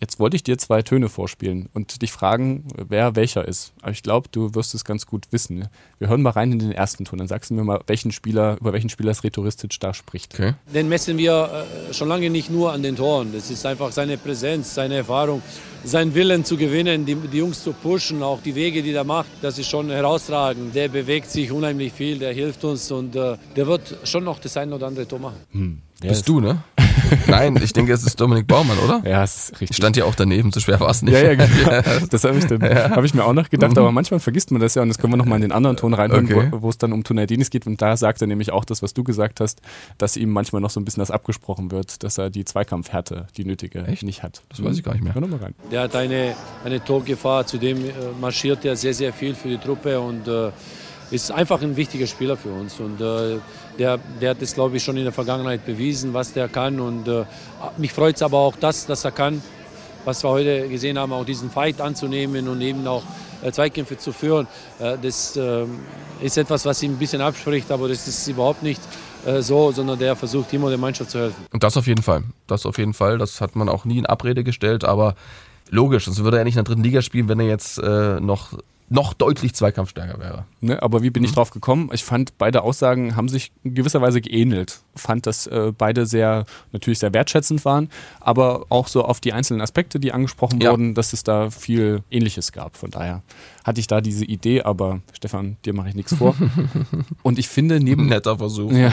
Jetzt wollte ich dir zwei Töne vorspielen und dich fragen, wer welcher ist. Aber ich glaube, du wirst es ganz gut wissen. Wir hören mal rein in den ersten Ton, dann sagst du mir mal, welchen Spieler, über welchen Spieler es rhetoristisch da spricht. Okay. Den messen wir äh, schon lange nicht nur an den Toren. Das ist einfach seine Präsenz, seine Erfahrung, sein Willen zu gewinnen, die, die Jungs zu pushen, auch die Wege, die er macht, das ist schon herausragend. Der bewegt sich unheimlich viel, der hilft uns und äh, der wird schon noch das ein oder andere Tor machen. Hm. Bist du, ne? Nein, ich denke, es ist Dominik Baumann, oder? Ja, es ist richtig. Ich stand ja auch daneben, so schwer war es nicht. Ja, ja, genau. Das habe ich, ja. hab ich mir auch noch gedacht, mhm. aber manchmal vergisst man das ja und das können wir nochmal in den anderen Ton reinhören, okay. wo, es dann um Tunadinis geht und da sagt er nämlich auch das, was du gesagt hast, dass ihm manchmal noch so ein bisschen das abgesprochen wird, dass er die Zweikampfhärte, die nötige, Echt? nicht hat. Das weiß ich gar nicht mehr. Hör mal rein. Der hat eine, eine Torgefahr, zudem äh, marschiert er sehr, sehr viel für die Truppe und äh, ist einfach ein wichtiger Spieler für uns. Und äh, der, der hat es, glaube ich, schon in der Vergangenheit bewiesen, was der kann. Und äh, mich freut es aber auch das, dass er kann, was wir heute gesehen haben, auch diesen Fight anzunehmen und eben auch äh, Zweikämpfe zu führen. Äh, das ähm, ist etwas, was ihm ein bisschen abspricht, aber das ist überhaupt nicht äh, so, sondern der versucht immer der Mannschaft zu helfen. Und das auf jeden Fall. Das auf jeden Fall. Das hat man auch nie in Abrede gestellt, aber logisch, sonst würde er nicht in der dritten Liga spielen, wenn er jetzt äh, noch noch deutlich zweikampfstärker wäre. Ne, aber wie bin ich drauf gekommen? Ich fand, beide Aussagen haben sich in gewisser Weise geähnelt. Fand, dass äh, beide sehr, natürlich sehr wertschätzend waren, aber auch so auf die einzelnen Aspekte, die angesprochen Ja. wurden, dass es da viel Ähnliches gab. Von daher hatte ich da diese Idee, aber Stefan, dir mache ich nichts vor. Und ich finde, neben Netter Versuch. ja,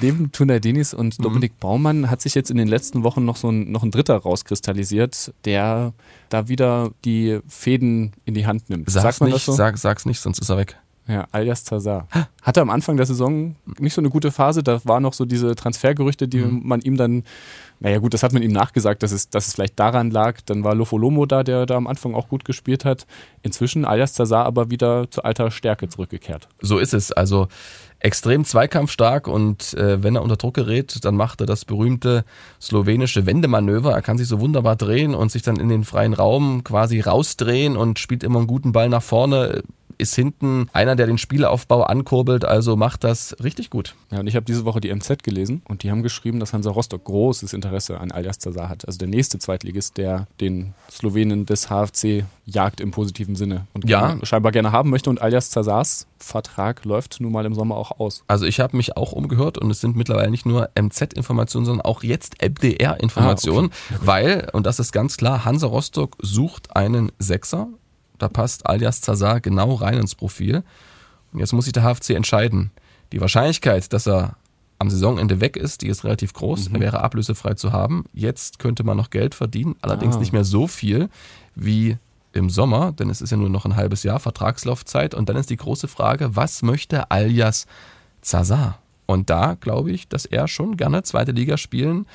neben Tunay Denis und Dominik Baumann hat sich jetzt in den letzten Wochen noch so ein, noch ein Dritter rauskristallisiert, der da wieder die Fäden in die Hand nimmt. Sag's Sagt man nicht, das so? sag, sag's nicht, sonst ist er weg. Ja, alias Zazar. Hatte am Anfang der Saison nicht so eine gute Phase. Da waren noch so diese Transfergerüchte, die Mhm. man ihm dann, naja gut, das hat man ihm nachgesagt, dass es, dass es vielleicht daran lag. Dann war Lofolomo da, der da am Anfang auch gut gespielt hat. Inzwischen alias Zazar aber wieder zu alter Stärke zurückgekehrt. So ist es. Also extrem zweikampfstark und äh, wenn er unter Druck gerät, dann macht er das berühmte slowenische Wendemanöver. Er kann sich so wunderbar drehen und sich dann in den freien Raum quasi rausdrehen und spielt immer einen guten Ball nach vorne. Ist hinten einer, der den Spielaufbau ankurbelt, also macht das richtig gut. Ja, und ich habe diese Woche die MZ gelesen und die haben geschrieben, dass Hansa Rostock großes Interesse an alias Zazar hat. Also der nächste Zweitligist, der den Slowenen des HFC jagt im positiven Sinne und Ja. scheinbar gerne haben möchte. Und alias Zazars Vertrag läuft nun mal im Sommer auch aus. Also ich habe mich auch umgehört und es sind mittlerweile nicht nur MZ-Informationen, sondern auch jetzt MDR-Informationen, weil, und das ist ganz klar, Hansa Rostock sucht einen Sechser. Da passt alias Zazar genau rein ins Profil. Und jetzt muss sich der HFC entscheiden. Die Wahrscheinlichkeit, dass er am Saisonende weg ist, die ist relativ groß. Er wäre ablösefrei zu haben. Jetzt könnte man noch Geld verdienen, allerdings Ah. nicht mehr so viel wie im Sommer, denn es ist ja nur noch ein halbes Jahr Vertragslaufzeit. Und dann ist die große Frage, was möchte alias Zazar? Und da glaube ich, dass er schon gerne zweite Liga spielen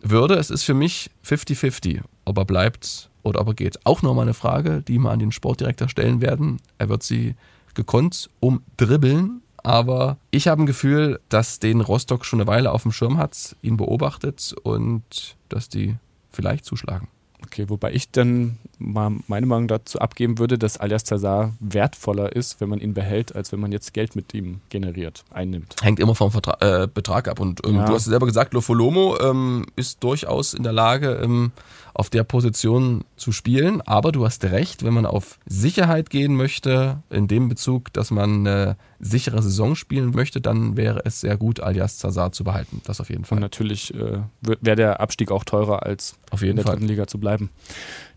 würde. Es ist für mich 50-50, ob er bleibt oder ob er geht. Auch nochmal eine Frage, die wir an den Sportdirektor stellen werden. Er wird sie gekonnt umdribbeln. Aber ich habe ein Gefühl, dass den Rostock schon eine Weile auf dem Schirm hat, ihn beobachtet und dass die vielleicht zuschlagen. Okay, wobei ich dann mal meine Meinung dazu abgeben würde, dass alias Zazar wertvoller ist, wenn man ihn behält, als wenn man jetzt Geld mit ihm generiert, einnimmt. Hängt immer vom Vertra äh, Betrag ab. Und ähm, Ja. du hast selber gesagt, Lofolomo ähm, ist durchaus in der Lage, ähm, auf der Position zu spielen. Aber du hast recht, wenn man auf Sicherheit gehen möchte, in dem Bezug, dass man eine sichere Saison spielen möchte, dann wäre es sehr gut, alias Zazar zu behalten. Das auf jeden Und Fall. natürlich äh, wäre der Abstieg auch teurer, als Auf in jeden der Fall. dritten Liga zu bleiben.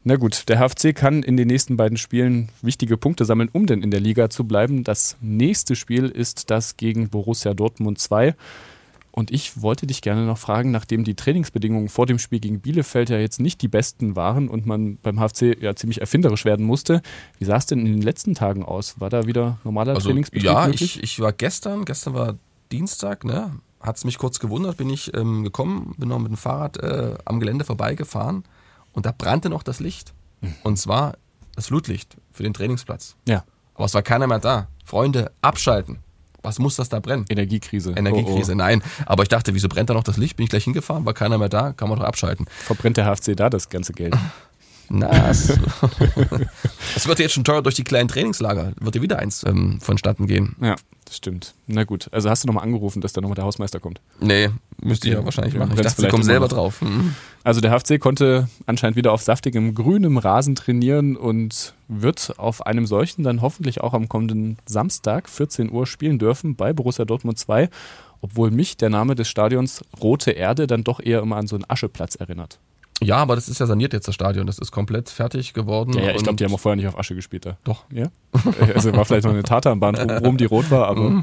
Na gut, der HFC kann in den nächsten beiden Spielen wichtige Punkte sammeln, um denn in der Liga zu bleiben. Das nächste Spiel ist das gegen Borussia Dortmund 2. Und ich wollte dich gerne noch fragen, nachdem die Trainingsbedingungen vor dem Spiel gegen Bielefeld ja jetzt nicht die besten waren und man beim HFC ja ziemlich erfinderisch werden musste, wie sah es denn in den letzten Tagen aus? War da wieder normaler Also, Trainingsbetrieb ja, möglich? ich, ich war gestern, gestern war Dienstag, ne? Hat es mich kurz gewundert, bin ich ähm, gekommen, bin noch mit dem Fahrrad äh, am Gelände vorbeigefahren und da brannte noch das Licht. Und zwar das Flutlicht für den Trainingsplatz. ja, Aber es war keiner mehr da. Freunde, abschalten. Was muss das da brennen? Energiekrise. Energiekrise, Oh, nein. Aber ich dachte, wieso brennt da noch das Licht? Bin ich gleich hingefahren, war keiner mehr da, kann man doch abschalten. oh. Verbrennt der HFC da das ganze Geld? Na, es, es wird jetzt schon teuer durch die kleinen Trainingslager. Wird dir wieder eins ähm, vonstatten gehen. Ja, das stimmt. Na gut. Also hast du nochmal angerufen, dass da nochmal der Hausmeister kommt. Nee, müsste ich ja wahrscheinlich Ja, machen. Ich dachte, sie kommen selber drauf. Mhm. Also der HFC konnte anscheinend wieder auf saftigem grünem Rasen trainieren und wird auf einem solchen dann hoffentlich auch am kommenden Samstag 14 Uhr spielen dürfen bei Borussia Dortmund 2, obwohl mich der Name des Stadions Rote Erde dann doch eher immer an so einen Ascheplatz erinnert. Ja, aber das ist ja saniert jetzt das Stadion. Das ist komplett fertig geworden. Ja, ja ich glaube, die haben auch vorher nicht auf Asche gespielt da. Doch. Ja? Also war vielleicht noch eine Tatanbahn rum, die rot war, aber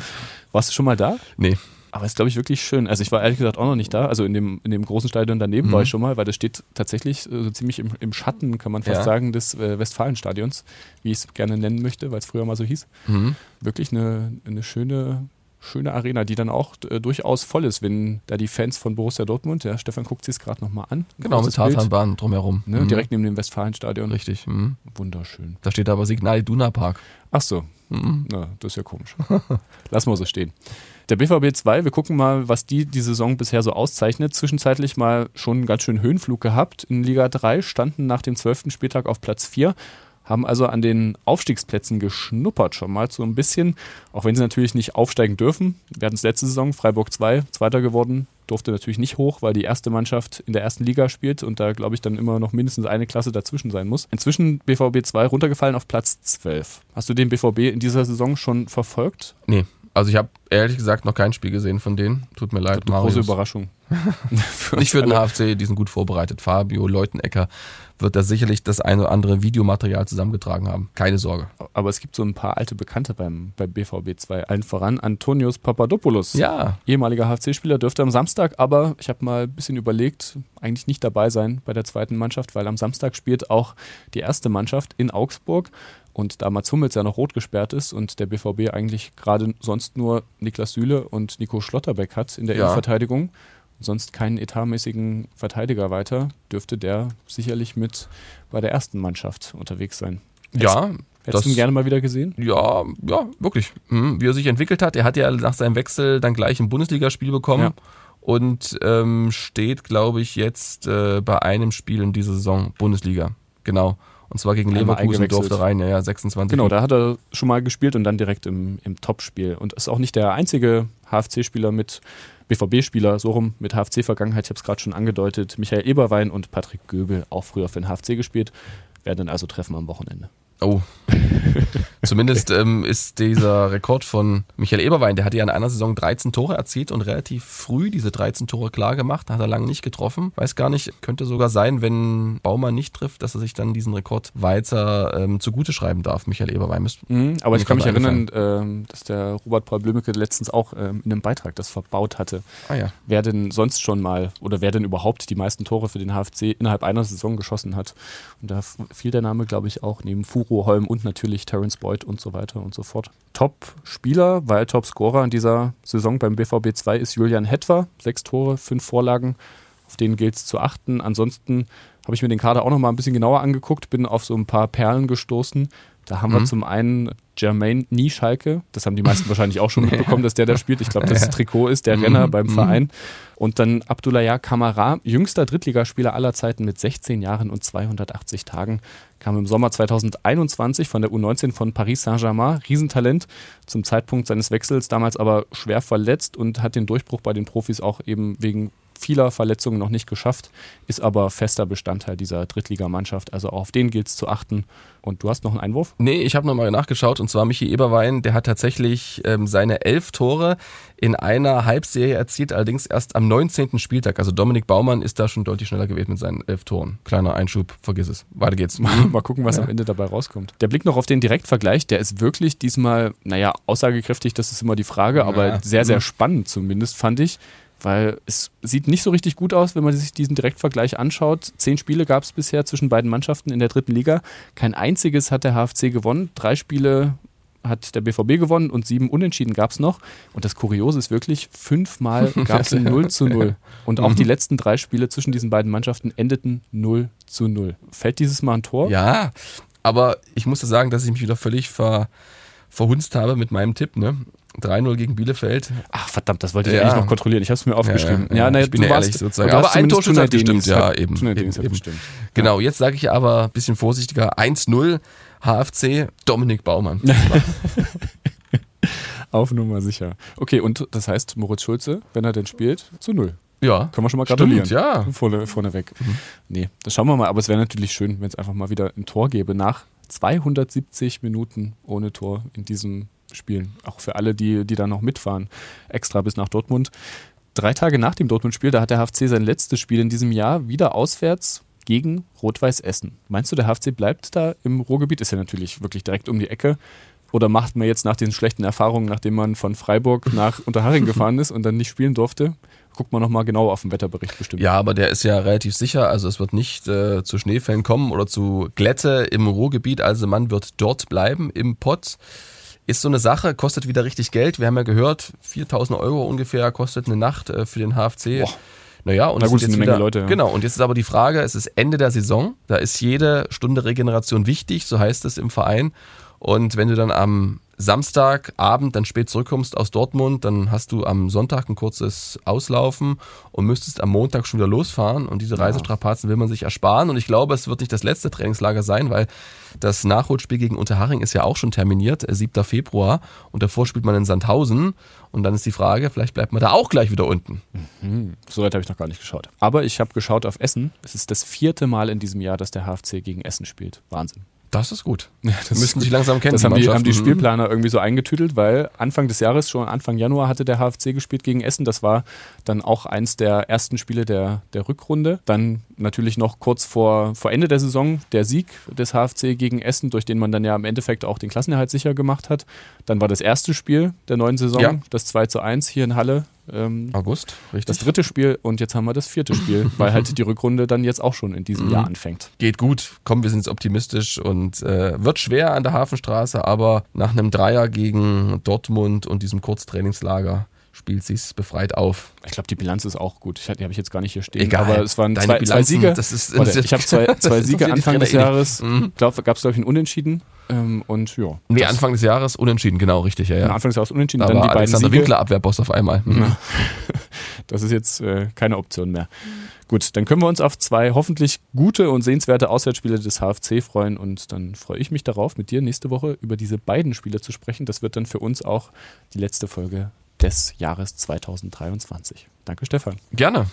warst du schon mal da? Nee. Aber es ist, glaube ich, wirklich schön. Also ich war ehrlich gesagt auch noch nicht da. Also in dem, in dem großen Stadion daneben war ich schon mal, weil das steht tatsächlich äh, so ziemlich im, im Schatten, kann man fast Ja. sagen, des äh, Westfalenstadions, wie ich es gerne nennen möchte, weil es früher mal so hieß. Mhm. Wirklich eine, eine schöne, schöne Arena, die dann auch äh, durchaus voll ist, wenn da die Fans von Borussia Dortmund, der Stefan guckt sich es gerade nochmal an. Genau, mit Bild, Tartanbahn drumherum. Ne, Mhm. Direkt neben dem Westfalenstadion. Richtig. Mhm. Wunderschön. Da steht aber Signal Iduna Park. Ach so, Mhm. Na, das ist ja komisch. Lass mal so stehen. Der BVB 2, wir gucken mal, was die die Saison bisher so auszeichnet. Zwischenzeitlich mal schon einen ganz schön Höhenflug gehabt. In Liga 3 standen nach dem 12. Spieltag auf Platz 4 haben also an den Aufstiegsplätzen geschnuppert schon mal so ein bisschen, auch wenn sie natürlich nicht aufsteigen dürfen. Wir hatten es letzte Saison, Freiburg 2, Zweiter geworden, durfte natürlich nicht hoch, weil die erste Mannschaft in der ersten Liga spielt und da glaube ich dann immer noch mindestens eine Klasse dazwischen sein muss. Inzwischen BVB 2 runtergefallen auf Platz 12. Hast du den BVB in dieser Saison schon verfolgt? Nee, also ich habe ehrlich gesagt noch kein Spiel gesehen von denen. Tut mir leid, Eine große Überraschung. für Nicht für den HFC, die sind gut vorbereitet. Fabio Leutenecker wird da sicherlich das eine oder andere Videomaterial zusammengetragen haben. Keine Sorge. Aber es gibt so ein paar alte Bekannte beim, beim BVB 2. Allen voran Antonius Papadopoulos. Ja. Ehemaliger HFC-Spieler dürfte am Samstag, aber ich habe mal ein bisschen überlegt, eigentlich nicht dabei sein bei der zweiten Mannschaft, weil am Samstag spielt auch die erste Mannschaft in Augsburg. Und da Mats Hummels ja noch rot gesperrt ist und der BVB eigentlich gerade sonst nur Niklas Süle und Nico Schlotterbeck hat in der ja. Innenverteidigung, sonst keinen etatmäßigen Verteidiger weiter, dürfte der sicherlich mit bei der ersten Mannschaft unterwegs sein. Ja. Hättest du ihn gerne mal wieder gesehen? Ja, ja, wirklich. Mhm. Wie er sich entwickelt hat. Er hat ja nach seinem Wechsel dann gleich ein Bundesligaspiel bekommen. Ja. Und ähm, steht, glaube ich, jetzt äh, bei einem Spiel in dieser Saison Bundesliga. Genau. Und zwar gegen Leverkusen durfte rein, ja, 26. Genau, da hat er schon mal gespielt und dann direkt im, im Topspiel. Und ist auch nicht der einzige HFC-Spieler mit BVB-Spieler, so rum mit HFC-Vergangenheit, ich habe es gerade schon angedeutet, Michael Eberwein und Patrick Göbel, auch früher für den HFC gespielt, werden dann also treffen am Wochenende. Oh. Zumindest ähm, ist dieser Rekord von Michael Eberwein, der hat ja in einer Saison 13 Tore erzielt und relativ früh diese 13 Tore klar gemacht, hat er lange nicht getroffen. Weiß gar nicht, könnte sogar sein, wenn Baumann nicht trifft, dass er sich dann diesen Rekord weiter ähm, zugute schreiben darf, Michael Eberwein. Mhm, aber ich kann mich erinnern, ähm, dass der Robert Paul Blümecke letztens auch ähm, in einem Beitrag das verbaut hatte. Ah, ja. Wer denn sonst schon mal oder wer denn überhaupt die meisten Tore für den HFC innerhalb einer Saison geschossen hat. Und da fiel der Name, glaube ich, auch neben Furo Holm und natürlich Terence Boyd und so weiter und so fort. Top-Spieler, weil Top-Scorer in dieser Saison beim BVB 2 ist Julian Hetwer. Sechs Tore, fünf Vorlagen. Auf denen gilt es zu achten. Ansonsten habe ich mir den Kader auch noch mal ein bisschen genauer angeguckt, bin auf so ein paar Perlen gestoßen. Da haben mhm. wir zum einen Jermaine Nieschalke, das haben die meisten wahrscheinlich auch schon mitbekommen, dass der da spielt. Ich glaube, das Trikot ist der Renner mhm. beim mhm. Verein. Und dann Abdullah Kamara, jüngster Drittligaspieler aller Zeiten mit 16 Jahren und 280 Tagen, kam im Sommer 2021 von der U19 von Paris Saint-Germain, Riesentalent, zum Zeitpunkt seines Wechsels damals aber schwer verletzt und hat den Durchbruch bei den Profis auch eben wegen vieler Verletzungen noch nicht geschafft, ist aber fester Bestandteil dieser Drittligamannschaft. Also auf den gilt es zu achten. Und du hast noch einen Einwurf? Nee, ich habe nochmal nachgeschaut und zwar Michi Eberwein, der hat tatsächlich ähm, seine elf Tore in einer Halbserie erzielt, allerdings erst am 19. Spieltag. Also Dominik Baumann ist da schon deutlich schneller gewesen mit seinen elf Toren. Kleiner Einschub, vergiss es. Weiter geht's. mal gucken, was ja. am Ende dabei rauskommt. Der Blick noch auf den Direktvergleich, der ist wirklich diesmal, naja, aussagekräftig, das ist immer die Frage, aber ja. sehr, sehr mhm. spannend zumindest, fand ich weil es sieht nicht so richtig gut aus, wenn man sich diesen Direktvergleich anschaut. Zehn Spiele gab es bisher zwischen beiden Mannschaften in der dritten Liga. Kein einziges hat der HFC gewonnen. Drei Spiele hat der BVB gewonnen und sieben Unentschieden gab es noch. Und das Kuriose ist wirklich, fünfmal gab es ein 0 zu 0. Und auch die letzten drei Spiele zwischen diesen beiden Mannschaften endeten 0 zu 0. Fällt dieses Mal ein Tor? Ja, aber ich musste sagen, dass ich mich wieder völlig ver, verhunzt habe mit meinem Tipp. Ne? 3-0 gegen Bielefeld. Ach verdammt, das wollte ich ja. eigentlich noch kontrollieren. Ich habe es mir aufgeschrieben. Ja, ja, ja naja, ich bin du warst, ehrlich sozusagen. Aber ein Torschütze hat gestimmt, ja, eben. eben, eben. Genau, jetzt sage ich aber ein bisschen vorsichtiger. 1-0 HFC Dominik Baumann. Auf Nummer sicher. Okay, und das heißt Moritz Schulze, wenn er denn spielt, zu null. Ja. Können wir schon mal gratulieren. Stimmt, ja. Vorne, vorneweg. Mhm. Nee, das schauen wir mal. Aber es wäre natürlich schön, wenn es einfach mal wieder ein Tor gäbe nach 270 Minuten ohne Tor in diesem spielen. Auch für alle, die, die da noch mitfahren, extra bis nach Dortmund. Drei Tage nach dem Dortmund-Spiel, da hat der HFC sein letztes Spiel in diesem Jahr wieder auswärts gegen Rot-Weiß Essen. Meinst du, der HFC bleibt da im Ruhrgebiet? Ist ja natürlich wirklich direkt um die Ecke. Oder macht man jetzt nach den schlechten Erfahrungen, nachdem man von Freiburg nach Unterhaching gefahren ist und dann nicht spielen durfte, guckt man nochmal genau auf den Wetterbericht bestimmt. Ja, aber der ist ja relativ sicher. Also es wird nicht äh, zu Schneefällen kommen oder zu Glätte im Ruhrgebiet. Also man wird dort bleiben im Pott. Ist so eine Sache, kostet wieder richtig Geld. Wir haben ja gehört, 4000 Euro ungefähr kostet eine Nacht äh, für den HFC. Boah. Naja, und Na gut, jetzt eine wieder, Leute, ja. Genau, und jetzt ist aber die Frage, es ist Ende der Saison, da ist jede Stunde Regeneration wichtig, so heißt es im Verein. Und wenn du dann am Samstagabend dann spät zurückkommst aus Dortmund, dann hast du am Sonntag ein kurzes Auslaufen und müsstest am Montag schon wieder losfahren. Und diese Reisestrapazen will man sich ersparen. Und ich glaube, es wird nicht das letzte Trainingslager sein, weil das Nachholspiel gegen Unterhaching ist ja auch schon terminiert, 7. Äh, Februar. Und davor spielt man in Sandhausen. Und dann ist die Frage, vielleicht bleibt man da auch gleich wieder unten. Mhm. So weit habe ich noch gar nicht geschaut. Aber ich habe geschaut auf Essen. Es ist das vierte Mal in diesem Jahr, dass der HFC gegen Essen spielt. Wahnsinn. Das ist gut. Ja, das müssen sich langsam kennen. Das haben die, haben die, Spielplaner irgendwie so eingetütelt, weil Anfang des Jahres, schon Anfang Januar, hatte der HFC gespielt gegen Essen. Das war dann auch eins der ersten Spiele der, der Rückrunde. Dann natürlich noch kurz vor, vor Ende der Saison der Sieg des HFC gegen Essen, durch den man dann ja im Endeffekt auch den Klassenerhalt sicher gemacht hat. Dann war das erste Spiel der neuen Saison, ja. das 2 zu 1 hier in Halle ähm, August, richtig. Das dritte Spiel und jetzt haben wir das vierte Spiel, weil halt die Rückrunde dann jetzt auch schon in diesem mhm. Jahr anfängt. Geht gut, komm, wir sind jetzt optimistisch und äh, wird schwer an der Hafenstraße, aber nach einem Dreier gegen Dortmund und diesem Kurztrainingslager spielt sie es befreit auf. Ich glaube, die Bilanz ist auch gut. Die habe ich jetzt gar nicht hier stehen. Egal. Aber es waren zwei, zwei, Siege. Das ist, Warte, ich habe zwei, zwei Siege Anfang des Jahres. Mhm. Ich glaube, gab es, glaube ich, ein Unentschieden. Ähm, und ja. Nee, Anfang des Jahres unentschieden, genau, richtig, ja. ja. Anfang des Jahres unentschieden, Aber dann die Alexander beiden Winkler Abwehrboss auf einmal. Mhm. Das ist jetzt äh, keine Option mehr. Gut, dann können wir uns auf zwei hoffentlich gute und sehenswerte Auswärtsspiele des HFC freuen und dann freue ich mich darauf, mit dir nächste Woche über diese beiden Spiele zu sprechen. Das wird dann für uns auch die letzte Folge des Jahres 2023. Danke, Stefan. Gerne.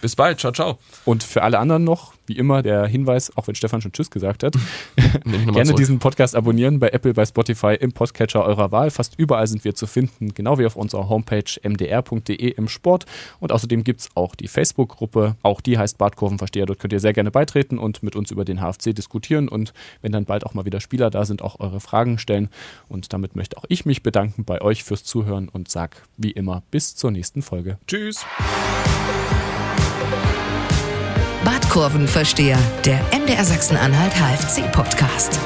Bis bald. Ciao, ciao. Und für alle anderen noch, wie immer, der Hinweis, auch wenn Stefan schon Tschüss gesagt hat, gerne zurück. diesen Podcast abonnieren bei Apple, bei Spotify, im Podcatcher eurer Wahl. Fast überall sind wir zu finden, genau wie auf unserer Homepage mdr.de im Sport. Und außerdem gibt es auch die Facebook-Gruppe, auch die heißt Bartkurvenversteher. Dort könnt ihr sehr gerne beitreten und mit uns über den HFC diskutieren und wenn dann bald auch mal wieder Spieler da sind, auch eure Fragen stellen. Und damit möchte auch ich mich bedanken bei euch fürs Zuhören und sag wie immer bis zur nächsten Folge. Tschüss. Kurvenversteher, der MDR Sachsen-Anhalt HFC-Podcast.